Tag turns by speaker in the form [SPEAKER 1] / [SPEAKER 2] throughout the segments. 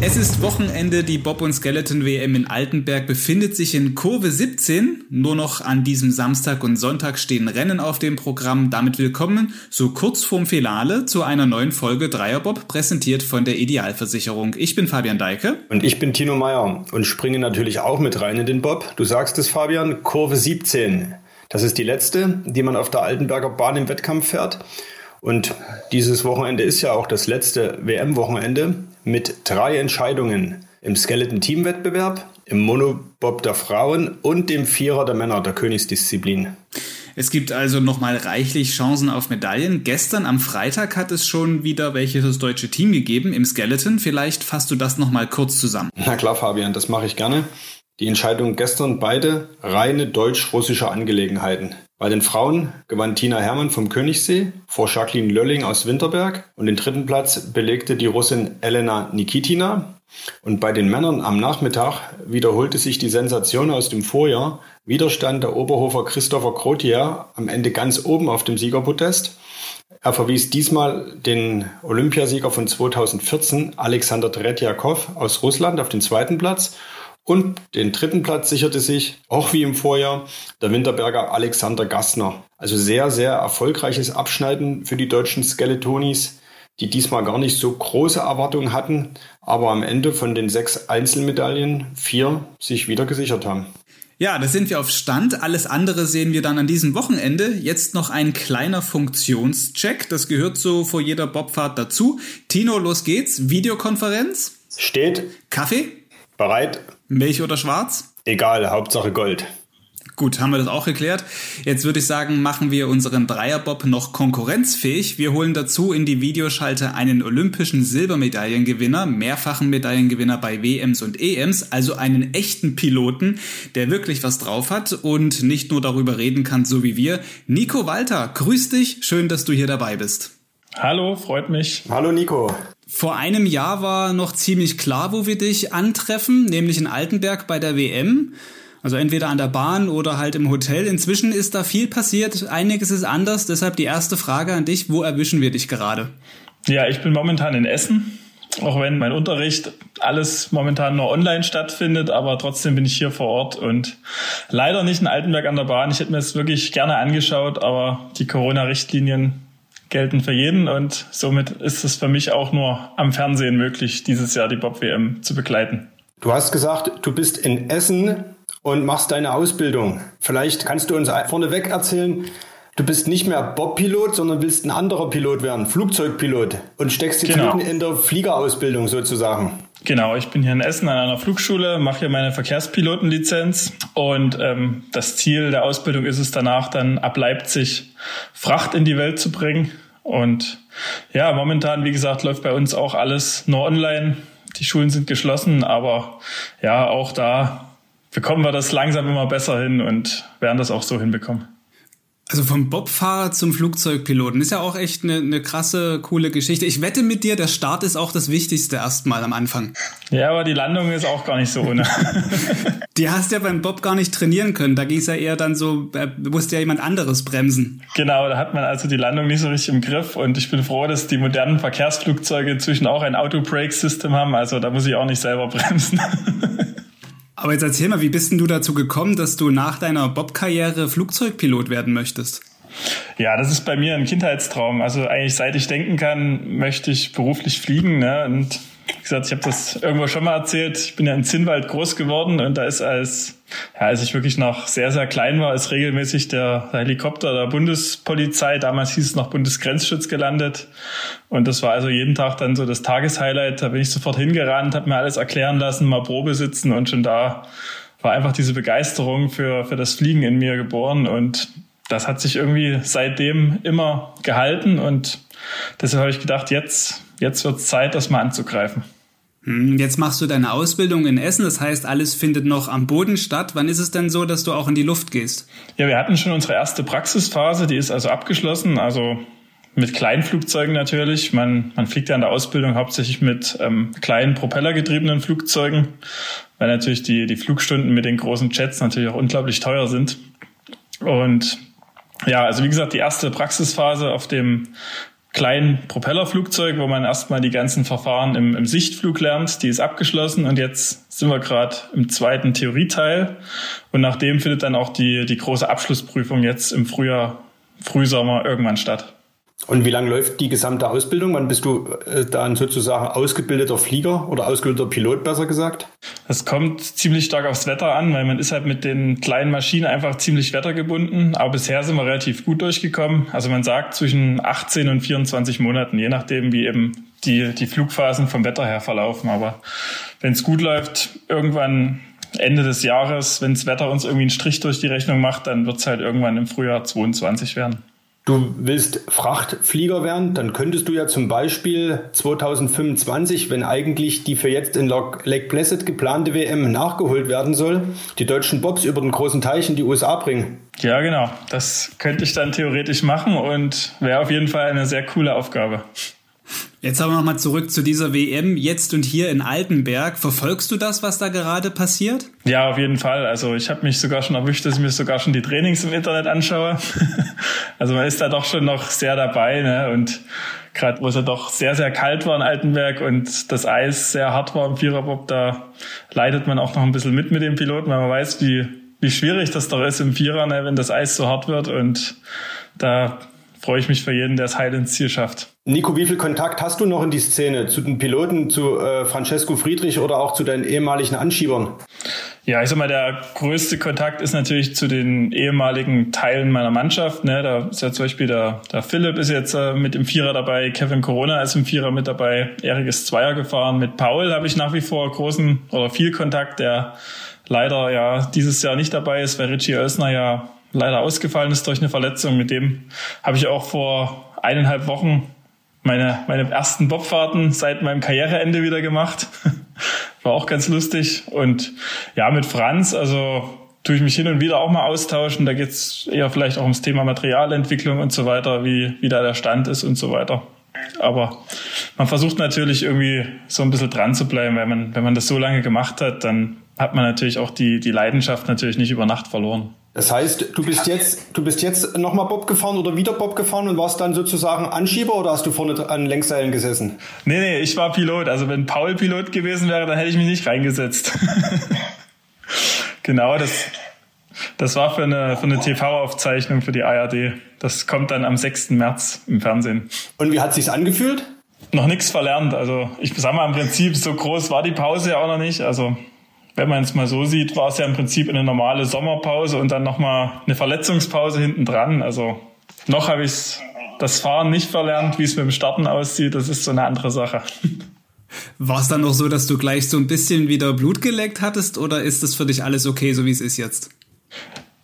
[SPEAKER 1] Es ist Wochenende, die Bob- und Skeleton-WM in Altenberg befindet sich in Kurve 17. Nur noch an diesem Samstag und Sonntag stehen Rennen auf dem Programm. Damit willkommen, so kurz vorm Finale, zu einer neuen Folge Dreierbob, präsentiert von der Idealversicherung. Ich bin Fabian Deike.
[SPEAKER 2] Und ich bin Tino Meyer und springe natürlich auch mit rein in den Bob. Du sagst es, Fabian, Kurve 17. Das ist die letzte, die man auf der Altenberger Bahn im Wettkampf fährt. Und dieses Wochenende ist ja auch das letzte WM-Wochenende mit drei Entscheidungen im Skeleton-Team-Wettbewerb, im Monobob der Frauen und dem Vierer der Männer der Königsdisziplin.
[SPEAKER 1] Es gibt also nochmal reichlich Chancen auf Medaillen. Gestern am Freitag hat es schon wieder welche das deutsche Team gegeben im Skeleton. Vielleicht fasst du das nochmal kurz zusammen.
[SPEAKER 2] Na klar, Fabian, das mache ich gerne. Die Entscheidung gestern beide reine deutsch-russische Angelegenheiten. Bei den Frauen gewann Tina Hermann vom Königssee vor Jacqueline Lölling aus Winterberg und den dritten Platz belegte die Russin Elena Nikitina. Und bei den Männern am Nachmittag wiederholte sich die Sensation aus dem Vorjahr. Widerstand der Oberhofer Christopher Krotier am Ende ganz oben auf dem Siegerpodest. Er verwies diesmal den Olympiasieger von 2014, Alexander Tretjakov aus Russland, auf den zweiten Platz und den dritten Platz sicherte sich, auch wie im Vorjahr, der Winterberger Alexander Gassner. Also sehr, sehr erfolgreiches Abschneiden für die deutschen Skeletonis, die diesmal gar nicht so große Erwartungen hatten, aber am Ende von den sechs Einzelmedaillen vier sich wieder gesichert haben.
[SPEAKER 1] Ja, da sind wir auf Stand. Alles andere sehen wir dann an diesem Wochenende. Jetzt noch ein kleiner Funktionscheck. Das gehört so vor jeder Bobfahrt dazu. Tino, los geht's. Videokonferenz.
[SPEAKER 2] Steht.
[SPEAKER 1] Kaffee.
[SPEAKER 2] Bereit.
[SPEAKER 1] Milch oder schwarz?
[SPEAKER 2] Egal, Hauptsache Gold.
[SPEAKER 1] Gut, haben wir das auch geklärt. Jetzt würde ich sagen, machen wir unseren Dreierbob noch konkurrenzfähig. Wir holen dazu in die Videoschalte einen olympischen Silbermedaillengewinner, mehrfachen Medaillengewinner bei WMs und EMs, also einen echten Piloten, der wirklich was drauf hat und nicht nur darüber reden kann, so wie wir. Nico Walter, grüß dich, schön, dass du hier dabei bist.
[SPEAKER 3] Hallo, freut mich.
[SPEAKER 2] Hallo Nico.
[SPEAKER 1] Vor einem Jahr war noch ziemlich klar, wo wir dich antreffen, nämlich in Altenberg bei der WM. Also entweder an der Bahn oder halt im Hotel. Inzwischen ist da viel passiert, einiges ist anders. Deshalb die erste Frage an dich, wo erwischen wir dich gerade?
[SPEAKER 3] Ja, ich bin momentan in Essen. Auch wenn mein Unterricht alles momentan nur online stattfindet, aber trotzdem bin ich hier vor Ort und leider nicht in Altenberg an der Bahn. Ich hätte mir es wirklich gerne angeschaut, aber die Corona-Richtlinien gelten für jeden und somit ist es für mich auch nur am Fernsehen möglich, dieses Jahr die Bob-WM zu begleiten.
[SPEAKER 2] Du hast gesagt, du bist in Essen und machst deine Ausbildung. Vielleicht kannst du uns vorneweg erzählen, du bist nicht mehr Bob-Pilot, sondern willst ein anderer Pilot werden, Flugzeugpilot und steckst jetzt genau. mitten in der Fliegerausbildung sozusagen.
[SPEAKER 3] Genau, ich bin hier in Essen an einer Flugschule, mache hier meine Verkehrspilotenlizenz und ähm, das Ziel der Ausbildung ist es danach dann ab Leipzig Fracht in die Welt zu bringen. Und ja, momentan, wie gesagt, läuft bei uns auch alles nur online. Die Schulen sind geschlossen, aber ja, auch da bekommen wir das langsam immer besser hin und werden das auch so hinbekommen.
[SPEAKER 1] Also vom Bobfahrer zum Flugzeugpiloten ist ja auch echt eine, eine krasse, coole Geschichte. Ich wette mit dir, der Start ist auch das Wichtigste erstmal am Anfang.
[SPEAKER 3] Ja, aber die Landung ist auch gar nicht so ohne.
[SPEAKER 1] die hast ja beim Bob gar nicht trainieren können. Da ging es ja eher dann so, da musste ja jemand anderes bremsen.
[SPEAKER 3] Genau, da hat man also die Landung nicht so richtig im Griff. Und ich bin froh, dass die modernen Verkehrsflugzeuge inzwischen auch ein Auto-Brake-System haben. Also da muss ich auch nicht selber bremsen.
[SPEAKER 1] Aber jetzt erzähl mal, wie bist denn du dazu gekommen, dass du nach deiner Bob-Karriere Flugzeugpilot werden möchtest?
[SPEAKER 3] Ja, das ist bei mir ein Kindheitstraum. Also eigentlich seit ich denken kann, möchte ich beruflich fliegen. Ne? Und wie gesagt, ich habe das irgendwo schon mal erzählt. Ich bin ja in Zinnwald groß geworden und da ist als ja, als ich wirklich noch sehr, sehr klein war, ist regelmäßig der Helikopter der Bundespolizei, damals hieß es noch Bundesgrenzschutz gelandet. Und das war also jeden Tag dann so das Tageshighlight. Da bin ich sofort hingerannt, habe mir alles erklären lassen, mal Probe sitzen und schon da war einfach diese Begeisterung für, für das Fliegen in mir geboren. Und das hat sich irgendwie seitdem immer gehalten. Und deshalb habe ich gedacht, jetzt, jetzt wird es Zeit, das mal anzugreifen.
[SPEAKER 1] Hm, jetzt machst du deine Ausbildung in Essen, das heißt, alles findet noch am Boden statt. Wann ist es denn so, dass du auch in die Luft gehst?
[SPEAKER 3] Ja, wir hatten schon unsere erste Praxisphase, die ist also abgeschlossen, also mit Kleinflugzeugen natürlich. Man, man fliegt ja in der Ausbildung hauptsächlich mit ähm, kleinen propellergetriebenen Flugzeugen, weil natürlich die, die Flugstunden mit den großen Jets natürlich auch unglaublich teuer sind. Und ja, also wie gesagt, die erste Praxisphase auf dem kleinen Propellerflugzeug, wo man erstmal die ganzen Verfahren im, im Sichtflug lernt. Die ist abgeschlossen und jetzt sind wir gerade im zweiten Theorieteil. Und nachdem findet dann auch die, die große Abschlussprüfung jetzt im Frühjahr, Frühsommer irgendwann statt.
[SPEAKER 2] Und wie lange läuft die gesamte Ausbildung? Wann bist du äh, dann sozusagen ausgebildeter Flieger oder ausgebildeter Pilot, besser gesagt?
[SPEAKER 3] Das kommt ziemlich stark aufs Wetter an, weil man ist halt mit den kleinen Maschinen einfach ziemlich wettergebunden. Aber bisher sind wir relativ gut durchgekommen. Also man sagt zwischen 18 und 24 Monaten, je nachdem, wie eben die, die Flugphasen vom Wetter her verlaufen. Aber wenn es gut läuft, irgendwann Ende des Jahres, wenn das Wetter uns irgendwie einen Strich durch die Rechnung macht, dann wird es halt irgendwann im Frühjahr 22 werden.
[SPEAKER 2] Du willst Frachtflieger werden, dann könntest du ja zum Beispiel 2025, wenn eigentlich die für jetzt in Lake Placid geplante WM nachgeholt werden soll, die deutschen Bobs über den großen Teich in die USA bringen.
[SPEAKER 3] Ja, genau. Das könnte ich dann theoretisch machen und wäre auf jeden Fall eine sehr coole Aufgabe.
[SPEAKER 1] Jetzt aber nochmal zurück zu dieser WM jetzt und hier in Altenberg. Verfolgst du das, was da gerade passiert?
[SPEAKER 3] Ja, auf jeden Fall. Also ich habe mich sogar schon erwischt, dass ich mir sogar schon die Trainings im Internet anschaue. also man ist da doch schon noch sehr dabei. Ne? Und gerade wo es ja doch sehr, sehr kalt war in Altenberg und das Eis sehr hart war im Viererbob, da leidet man auch noch ein bisschen mit mit dem Piloten, weil man weiß, wie, wie schwierig das doch ist im Vierer, ne? wenn das Eis so hart wird. Und da freue ich mich für jeden, der es heil ins Ziel schafft.
[SPEAKER 2] Nico, wie viel Kontakt hast du noch in die Szene zu den Piloten, zu äh, Francesco Friedrich oder auch zu deinen ehemaligen Anschiebern?
[SPEAKER 3] Ja, ich sag mal, der größte Kontakt ist natürlich zu den ehemaligen Teilen meiner Mannschaft. Ne? Da ist ja zum Beispiel der, der Philipp ist jetzt äh, mit im Vierer dabei, Kevin Corona ist im Vierer mit dabei, Erik ist Zweier gefahren. Mit Paul habe ich nach wie vor großen oder viel Kontakt, der leider ja dieses Jahr nicht dabei ist, weil Richie Oelsner ja leider ausgefallen ist durch eine Verletzung. Mit dem habe ich auch vor eineinhalb Wochen meine, meine ersten Bobfahrten seit meinem Karriereende wieder gemacht. War auch ganz lustig. Und ja, mit Franz, also tue ich mich hin und wieder auch mal austauschen. Da geht's eher vielleicht auch ums Thema Materialentwicklung und so weiter, wie, wie da der Stand ist und so weiter. Aber man versucht natürlich irgendwie so ein bisschen dran zu bleiben, weil man, wenn man das so lange gemacht hat, dann hat man natürlich auch die, die Leidenschaft natürlich nicht über Nacht verloren.
[SPEAKER 2] Das heißt, du bist jetzt, du bist jetzt nochmal Bob gefahren oder wieder Bob gefahren und warst dann sozusagen Anschieber oder hast du vorne an Längsseilen gesessen?
[SPEAKER 3] Nee, nee, ich war Pilot. Also wenn Paul Pilot gewesen wäre, dann hätte ich mich nicht reingesetzt. genau, das, das war für eine, für eine TV-Aufzeichnung für die ARD. Das kommt dann am 6. März im Fernsehen.
[SPEAKER 2] Und wie hat sich's angefühlt?
[SPEAKER 3] Noch nichts verlernt. Also ich sag mal im Prinzip, so groß war die Pause ja auch noch nicht. Also wenn man es mal so sieht, war es ja im Prinzip eine normale Sommerpause und dann nochmal eine Verletzungspause hinten dran. Also noch habe ich das Fahren nicht verlernt, wie es mit dem Starten aussieht. Das ist so eine andere Sache.
[SPEAKER 1] War es dann noch so, dass du gleich so ein bisschen wieder Blut geleckt hattest oder ist das für dich alles okay, so wie es ist jetzt?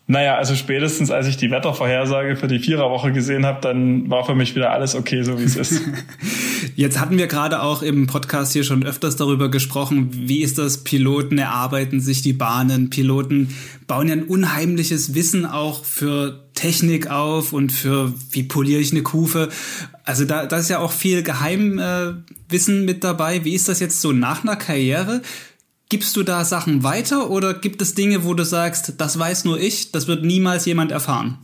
[SPEAKER 3] Naja, also spätestens als ich die Wettervorhersage für die Viererwoche gesehen habe, dann war für mich wieder alles okay, so wie es ist.
[SPEAKER 1] Jetzt hatten wir gerade auch im Podcast hier schon öfters darüber gesprochen, wie ist das? Piloten erarbeiten sich die Bahnen, Piloten bauen ja ein unheimliches Wissen auch für Technik auf und für wie poliere ich eine Kufe. Also da, da ist ja auch viel Geheimwissen äh, mit dabei. Wie ist das jetzt so nach einer Karriere? Gibst du da Sachen weiter oder gibt es Dinge, wo du sagst, das weiß nur ich, das wird niemals jemand erfahren?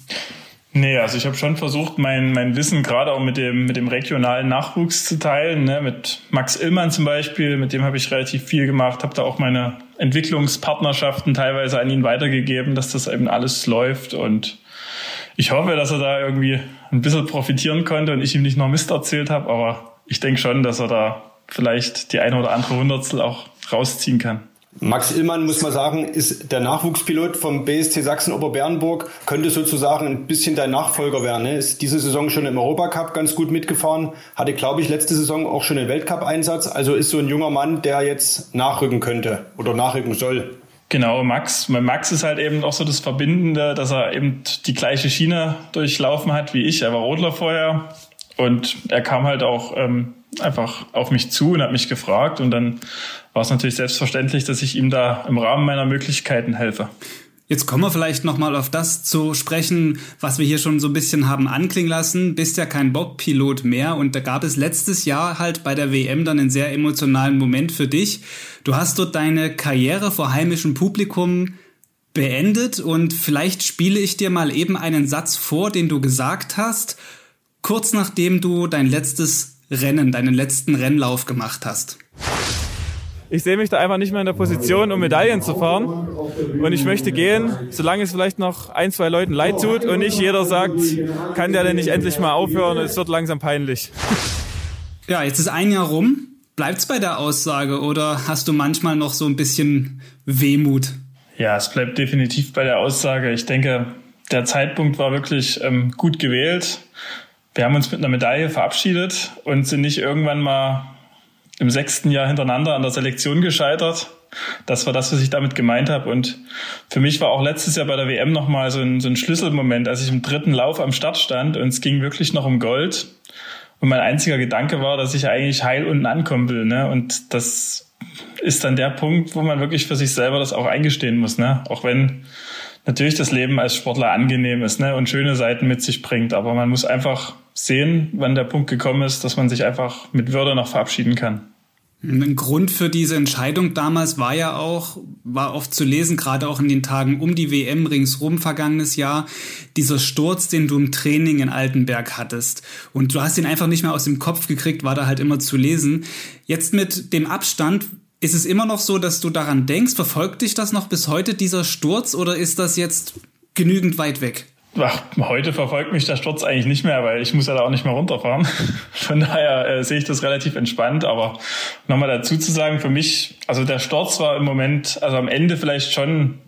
[SPEAKER 3] Nee, also ich habe schon versucht, mein, mein Wissen gerade auch mit dem, mit dem regionalen Nachwuchs zu teilen. Ne? Mit Max Illmann zum Beispiel, mit dem habe ich relativ viel gemacht, habe da auch meine Entwicklungspartnerschaften teilweise an ihn weitergegeben, dass das eben alles läuft. Und ich hoffe, dass er da irgendwie ein bisschen profitieren konnte und ich ihm nicht noch Mist erzählt habe. Aber ich denke schon, dass er da vielleicht die eine oder andere Hundertstel auch rausziehen kann.
[SPEAKER 2] Max Illmann, muss man sagen, ist der Nachwuchspilot vom BSC Sachsen-Oberbernburg, könnte sozusagen ein bisschen dein Nachfolger werden. Ne? Ist diese Saison schon im Europacup ganz gut mitgefahren, hatte, glaube ich, letzte Saison auch schon einen Weltcup-Einsatz. Also ist so ein junger Mann, der jetzt nachrücken könnte oder nachrücken soll.
[SPEAKER 3] Genau, Max. Max ist halt eben auch so das Verbindende, dass er eben die gleiche Schiene durchlaufen hat wie ich. Er war Rodler vorher und er kam halt auch ähm, einfach auf mich zu und hat mich gefragt und dann war es natürlich selbstverständlich, dass ich ihm da im Rahmen meiner Möglichkeiten helfe.
[SPEAKER 1] Jetzt kommen wir vielleicht nochmal auf das zu sprechen, was wir hier schon so ein bisschen haben anklingen lassen. Bist ja kein Bob-Pilot mehr und da gab es letztes Jahr halt bei der WM dann einen sehr emotionalen Moment für dich. Du hast dort deine Karriere vor heimischem Publikum beendet und vielleicht spiele ich dir mal eben einen Satz vor, den du gesagt hast kurz nachdem du dein letztes Rennen, deinen letzten Rennlauf gemacht hast?
[SPEAKER 4] Ich sehe mich da einfach nicht mehr in der Position, um Medaillen zu fahren. Und ich möchte gehen, solange es vielleicht noch ein, zwei Leuten leid tut und nicht jeder sagt, kann der denn nicht endlich mal aufhören? Es wird langsam peinlich.
[SPEAKER 1] Ja, jetzt ist ein Jahr rum. Bleibt's bei der Aussage oder hast du manchmal noch so ein bisschen Wehmut?
[SPEAKER 3] Ja, es bleibt definitiv bei der Aussage. Ich denke, der Zeitpunkt war wirklich ähm, gut gewählt. Wir haben uns mit einer Medaille verabschiedet und sind nicht irgendwann mal im sechsten Jahr hintereinander an der Selektion gescheitert. Das war das, was ich damit gemeint habe. Und für mich war auch letztes Jahr bei der WM nochmal so ein, so ein Schlüsselmoment, als ich im dritten Lauf am Start stand und es ging wirklich noch um Gold. Und mein einziger Gedanke war, dass ich eigentlich heil unten ankommen will. Ne? Und das ist dann der Punkt, wo man wirklich für sich selber das auch eingestehen muss. Ne? Auch wenn natürlich das Leben als Sportler angenehm ist ne? und schöne Seiten mit sich bringt. Aber man muss einfach sehen, wann der Punkt gekommen ist, dass man sich einfach mit Würde noch verabschieden kann.
[SPEAKER 1] Ein Grund für diese Entscheidung damals war ja auch, war oft zu lesen, gerade auch in den Tagen um die WM ringsrum vergangenes Jahr, dieser Sturz, den du im Training in Altenberg hattest. Und du hast ihn einfach nicht mehr aus dem Kopf gekriegt, war da halt immer zu lesen. Jetzt mit dem Abstand, ist es immer noch so, dass du daran denkst? Verfolgt dich das noch bis heute, dieser Sturz, oder ist das jetzt genügend weit weg?
[SPEAKER 3] Ach, heute verfolgt mich der Sturz eigentlich nicht mehr, weil ich muss ja da auch nicht mehr runterfahren. Von daher äh, sehe ich das relativ entspannt. Aber nochmal dazu zu sagen, für mich, also der Sturz war im Moment, also am Ende vielleicht schon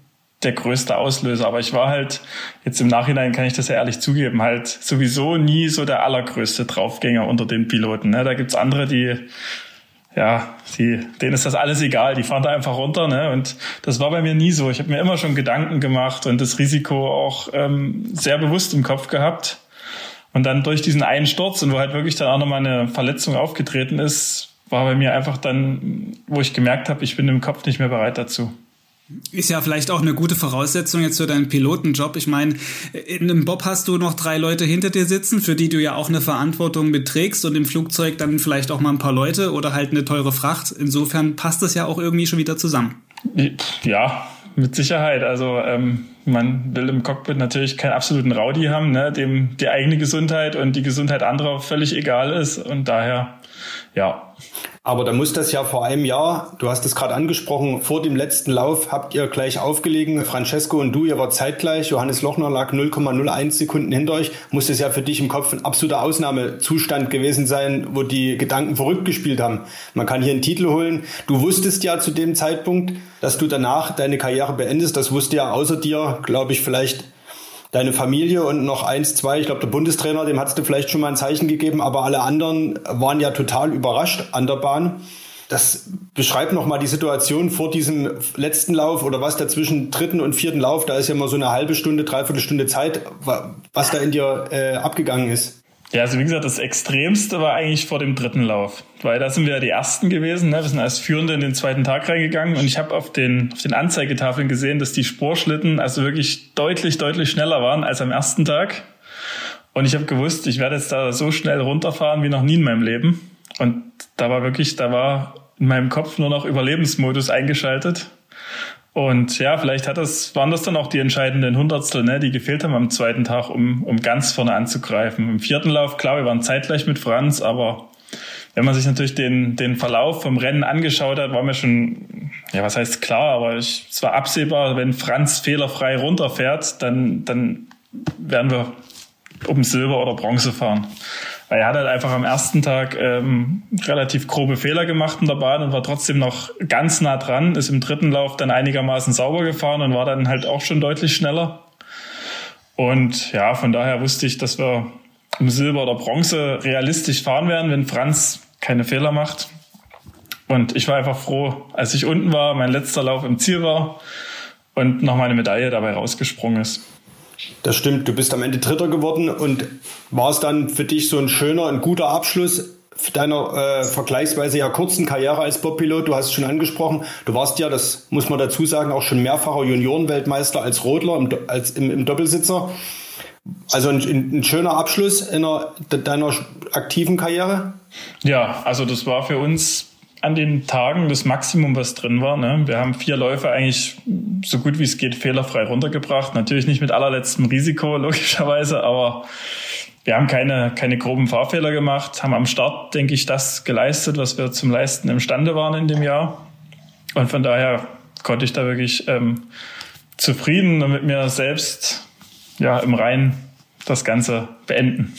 [SPEAKER 3] der größte Auslöser. Aber ich war halt, jetzt im Nachhinein kann ich das ja ehrlich zugeben, halt sowieso nie so der allergrößte Draufgänger unter den Piloten. Ne? Da gibt's andere, die ja, die, denen ist das alles egal, die fahren da einfach runter. Ne? Und das war bei mir nie so. Ich habe mir immer schon Gedanken gemacht und das Risiko auch ähm, sehr bewusst im Kopf gehabt. Und dann durch diesen einen Sturz und wo halt wirklich dann auch nochmal eine Verletzung aufgetreten ist, war bei mir einfach dann, wo ich gemerkt habe, ich bin im Kopf nicht mehr bereit dazu.
[SPEAKER 1] Ist ja vielleicht auch eine gute Voraussetzung jetzt für deinen Pilotenjob. Ich meine, in einem Bob hast du noch drei Leute hinter dir sitzen, für die du ja auch eine Verantwortung beträgst und im Flugzeug dann vielleicht auch mal ein paar Leute oder halt eine teure Fracht. Insofern passt das ja auch irgendwie schon wieder zusammen.
[SPEAKER 3] Ja, mit Sicherheit. Also ähm, man will im Cockpit natürlich keinen absoluten Rowdy haben, ne, dem die eigene Gesundheit und die Gesundheit anderer völlig egal ist. Und daher, ja,
[SPEAKER 2] aber da muss das ja vor einem Jahr, du hast es gerade angesprochen, vor dem letzten Lauf habt ihr gleich aufgelegen, Francesco und du, ihr wart zeitgleich, Johannes Lochner lag 0,01 Sekunden hinter euch, muss das ja für dich im Kopf ein absoluter Ausnahmezustand gewesen sein, wo die Gedanken verrückt gespielt haben. Man kann hier einen Titel holen. Du wusstest ja zu dem Zeitpunkt, dass du danach deine Karriere beendest. Das wusste ja außer dir, glaube ich, vielleicht deine Familie und noch eins, zwei, ich glaube der Bundestrainer, dem hast du vielleicht schon mal ein Zeichen gegeben, aber alle anderen waren ja total überrascht an der Bahn. Das beschreibt nochmal die Situation vor diesem letzten Lauf oder was dazwischen dritten und vierten Lauf, da ist ja immer so eine halbe Stunde, dreiviertel Stunde Zeit, was da in dir äh, abgegangen ist.
[SPEAKER 3] Ja, also wie gesagt, das Extremste war eigentlich vor dem dritten Lauf, weil da sind wir ja die Ersten gewesen. Ne? Wir sind als Führende in den zweiten Tag reingegangen und ich habe auf den, auf den Anzeigetafeln gesehen, dass die Sporschlitten also wirklich deutlich, deutlich schneller waren als am ersten Tag. Und ich habe gewusst, ich werde jetzt da so schnell runterfahren wie noch nie in meinem Leben. Und da war wirklich, da war in meinem Kopf nur noch Überlebensmodus eingeschaltet. Und ja, vielleicht hat das, waren das dann auch die entscheidenden Hundertstel, ne, die gefehlt haben am zweiten Tag, um, um ganz vorne anzugreifen. Im vierten Lauf, klar, wir waren zeitgleich mit Franz, aber wenn man sich natürlich den, den Verlauf vom Rennen angeschaut hat, war mir schon, ja, was heißt klar, aber ich, es war absehbar, wenn Franz fehlerfrei runterfährt, dann, dann werden wir um Silber oder Bronze fahren. Weil er hat halt einfach am ersten Tag ähm, relativ grobe Fehler gemacht in der Bahn und war trotzdem noch ganz nah dran, ist im dritten Lauf dann einigermaßen sauber gefahren und war dann halt auch schon deutlich schneller. Und ja, von daher wusste ich, dass wir um Silber oder Bronze realistisch fahren werden, wenn Franz keine Fehler macht. Und ich war einfach froh, als ich unten war, mein letzter Lauf im Ziel war und noch meine Medaille dabei rausgesprungen ist.
[SPEAKER 2] Das stimmt, du bist am Ende Dritter geworden und war es dann für dich so ein schöner, ein guter Abschluss deiner äh, vergleichsweise ja kurzen Karriere als Bobpilot. Du hast es schon angesprochen, du warst ja, das muss man dazu sagen, auch schon mehrfacher Juniorenweltmeister als Rodler im, als im, im Doppelsitzer. Also ein, ein, schöner Abschluss in einer, deiner aktiven Karriere?
[SPEAKER 3] Ja, also das war für uns an den Tagen das Maximum, was drin war. Ne? Wir haben vier Läufe eigentlich so gut wie es geht fehlerfrei runtergebracht. Natürlich nicht mit allerletztem Risiko, logischerweise, aber wir haben keine, keine groben Fahrfehler gemacht, haben am Start, denke ich, das geleistet, was wir zum Leisten imstande waren in dem Jahr. Und von daher konnte ich da wirklich ähm, zufrieden und mit mir selbst ja, im Reinen das Ganze beenden.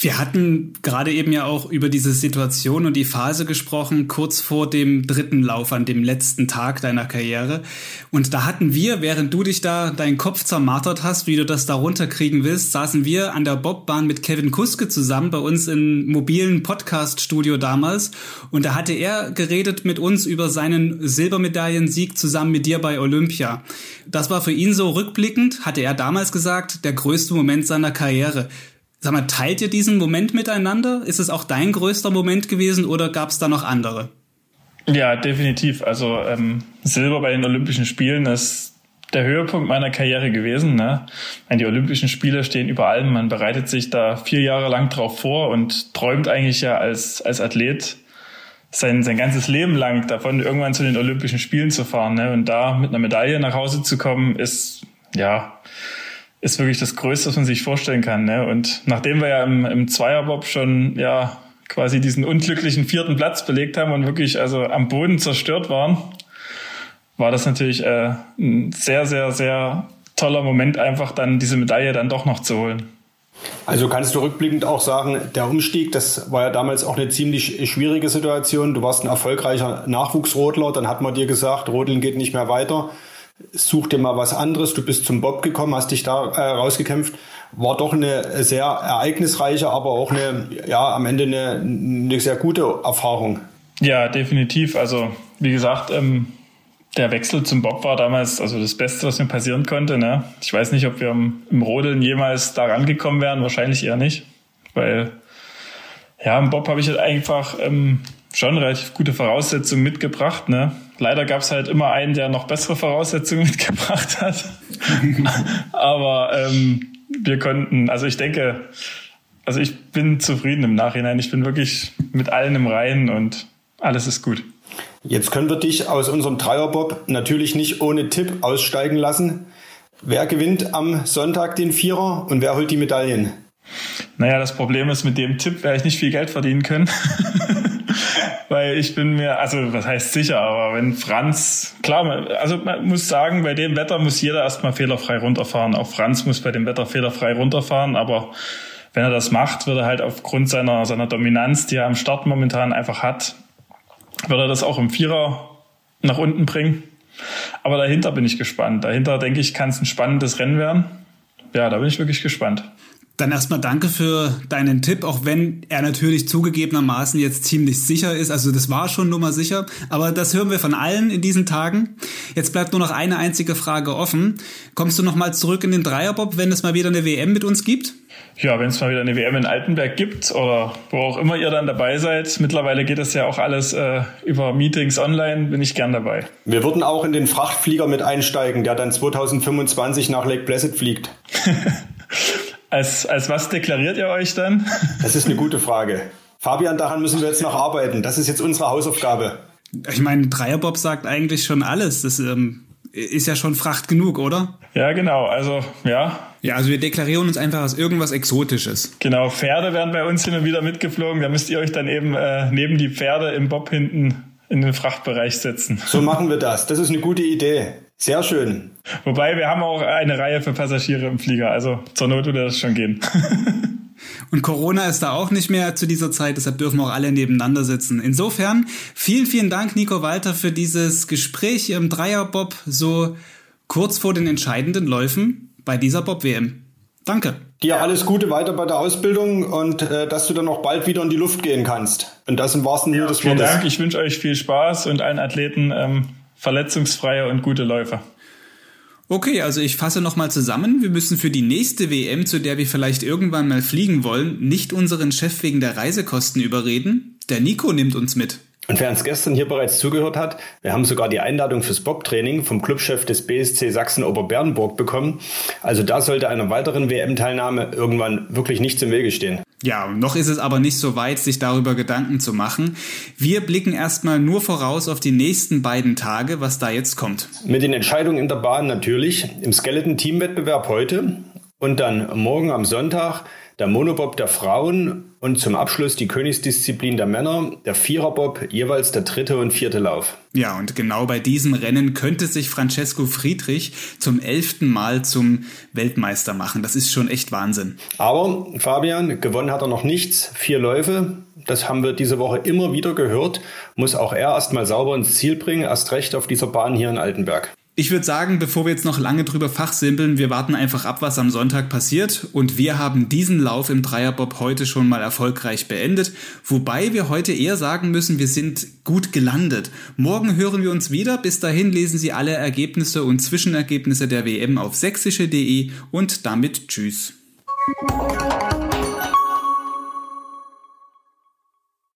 [SPEAKER 1] Wir hatten gerade eben ja auch über diese Situation und die Phase gesprochen, kurz vor dem dritten Lauf, an dem letzten Tag deiner Karriere. Und da hatten wir, während du dich da deinen Kopf zermartert hast, wie du das da runterkriegen willst, saßen wir an der Bobbahn mit Kevin Kuske zusammen bei uns im mobilen Podcast-Studio damals. Und da hatte er geredet mit uns über seinen Silbermedaillensieg zusammen mit dir bei Olympia. Das war für ihn so rückblickend, hatte er damals gesagt, der größte Moment seiner Karriere. Sag mal, teilt ihr diesen Moment miteinander? Ist es auch dein größter Moment gewesen oder gab es da noch andere?
[SPEAKER 3] Ja, definitiv. Also ähm, Silber bei den Olympischen Spielen ist der Höhepunkt meiner Karriere gewesen. Ne? Die Olympischen Spiele stehen über allem. Man bereitet sich da vier Jahre lang drauf vor und träumt eigentlich ja als, als Athlet sein, sein ganzes Leben lang davon, irgendwann zu den Olympischen Spielen zu fahren. Ne? Und da mit einer Medaille nach Hause zu kommen, ist ja ist wirklich das Größte, was man sich vorstellen kann. Ne? Und nachdem wir ja im, im Zweierbob schon ja quasi diesen unglücklichen vierten Platz belegt haben und wirklich also am Boden zerstört waren, war das natürlich äh, ein sehr, sehr, sehr toller Moment, einfach dann diese Medaille dann doch noch zu holen.
[SPEAKER 2] Also kannst du rückblickend auch sagen, der Umstieg, das war ja damals auch eine ziemlich schwierige Situation. Du warst ein erfolgreicher Nachwuchsrodler, dann hat man dir gesagt, Rodeln geht nicht mehr weiter such dir mal was anderes, du bist zum Bob gekommen, hast dich da äh, rausgekämpft. War doch eine sehr ereignisreiche, aber auch eine, ja, am Ende eine, eine sehr gute Erfahrung.
[SPEAKER 3] Ja, definitiv. Also, wie gesagt, ähm, der Wechsel zum Bob war damals also das Beste, was mir passieren konnte. Ne? Ich weiß nicht, ob wir im, im Rodeln jemals da rangekommen wären, wahrscheinlich eher nicht. Weil, ja, im Bob habe ich halt einfach ähm, schon relativ gute Voraussetzungen mitgebracht. Ne? Leider gab es halt immer einen, der noch bessere Voraussetzungen mitgebracht hat. Aber ähm, wir konnten, also ich denke, also ich bin zufrieden im Nachhinein. Ich bin wirklich mit allen im Reinen und alles ist gut.
[SPEAKER 2] Jetzt können wir dich aus unserem Dreierbob natürlich nicht ohne Tipp aussteigen lassen. Wer gewinnt am Sonntag den Vierer und wer holt die Medaillen?
[SPEAKER 3] Naja, das Problem ist, mit dem Tipp werde ich nicht viel Geld verdienen können. weil ich bin mir, also was heißt sicher, aber wenn Franz, klar, also man muss sagen, bei dem Wetter muss jeder erstmal fehlerfrei runterfahren. Auch Franz muss bei dem Wetter fehlerfrei runterfahren, aber wenn er das macht, wird er halt aufgrund seiner, seiner Dominanz, die er am Start momentan einfach hat, wird er das auch im Vierer nach unten bringen. Aber dahinter bin ich gespannt. Dahinter denke ich, kann es ein spannendes Rennen werden. Ja, da bin ich wirklich gespannt.
[SPEAKER 1] Dann erstmal danke für deinen Tipp, auch wenn er natürlich zugegebenermaßen jetzt ziemlich sicher ist. Also das war schon nummer sicher, aber das hören wir von allen in diesen Tagen. Jetzt bleibt nur noch eine einzige Frage offen. Kommst du noch mal zurück in den Dreierbob, wenn es mal wieder eine WM mit uns gibt?
[SPEAKER 3] Ja, wenn es mal wieder eine WM in Altenberg gibt oder wo auch immer ihr dann dabei seid. Mittlerweile geht das ja auch alles äh, über Meetings online, bin ich gern dabei.
[SPEAKER 2] Wir würden auch in den Frachtflieger mit einsteigen, der dann 2025 nach Lake Placid fliegt.
[SPEAKER 3] Als, als was deklariert ihr euch dann?
[SPEAKER 2] Das ist eine gute Frage. Fabian, daran müssen wir jetzt noch arbeiten. Das ist jetzt unsere Hausaufgabe.
[SPEAKER 1] Ich meine, Dreierbob sagt eigentlich schon alles. Das ähm, ist ja schon Fracht genug, oder?
[SPEAKER 3] Ja, genau. Also, ja.
[SPEAKER 1] Ja, also wir deklarieren uns einfach als irgendwas Exotisches.
[SPEAKER 3] Genau, Pferde werden bei uns hin und wieder mitgeflogen. Da müsst ihr euch dann eben äh, neben die Pferde im Bob hinten in den Frachtbereich setzen.
[SPEAKER 2] So machen wir das. Das ist eine gute Idee. Sehr schön.
[SPEAKER 3] Wobei wir haben auch eine Reihe für Passagiere im Flieger, also zur Not würde das schon gehen.
[SPEAKER 1] Und Corona ist da auch nicht mehr zu dieser Zeit, deshalb dürfen auch alle nebeneinander sitzen. Insofern vielen, vielen Dank, Nico Walter, für dieses Gespräch im Dreierbob so kurz vor den entscheidenden Läufen bei dieser Bob-WM. Danke.
[SPEAKER 2] Dir alles Gute weiter bei der Ausbildung und äh, dass du dann auch bald wieder in die Luft gehen kannst. Und das im wahrsten Sinne des
[SPEAKER 3] Wortes. Vielen Dank, ich wünsche euch viel Spaß und allen Athleten ähm, verletzungsfreie und gute Läufer.
[SPEAKER 1] Okay, also ich fasse nochmal zusammen. Wir müssen für die nächste WM, zu der wir vielleicht irgendwann mal fliegen wollen, nicht unseren Chef wegen der Reisekosten überreden. Der Nico nimmt uns mit.
[SPEAKER 2] Und wer uns gestern hier bereits zugehört hat, wir haben sogar die Einladung fürs Bob-Training vom Clubchef des BSC Sachsen-Oberbernburg bekommen. Also da sollte einer weiteren WM-Teilnahme irgendwann wirklich nichts im Wege stehen.
[SPEAKER 1] Ja, noch ist es aber nicht so weit, sich darüber Gedanken zu machen. Wir blicken erstmal nur voraus auf die nächsten beiden Tage, was da jetzt kommt.
[SPEAKER 2] Mit den Entscheidungen in der Bahn natürlich, im Skeleton-Team-Wettbewerb heute und dann morgen am Sonntag der Monobob der Frauen und zum Abschluss die Königsdisziplin der Männer, der Viererbob, jeweils der dritte und vierte Lauf.
[SPEAKER 1] Ja, und genau bei diesem Rennen könnte sich Francesco Friedrich zum elften Mal zum Weltmeister machen. Das ist schon echt Wahnsinn.
[SPEAKER 2] Aber Fabian, gewonnen hat er noch nichts. Vier Läufe, das haben wir diese Woche immer wieder gehört, muss auch er erstmal sauber ins Ziel bringen, erst recht auf dieser Bahn hier in Altenberg.
[SPEAKER 1] Ich würde sagen, bevor wir jetzt noch lange drüber fachsimpeln, wir warten einfach ab, was am Sonntag passiert. Und wir haben diesen Lauf im Dreierbob heute schon mal erfolgreich beendet. Wobei wir heute eher sagen müssen, wir sind gut gelandet. Morgen hören wir uns wieder. Bis dahin lesen Sie alle Ergebnisse und Zwischenergebnisse der WM auf sächsische.de und damit Tschüss.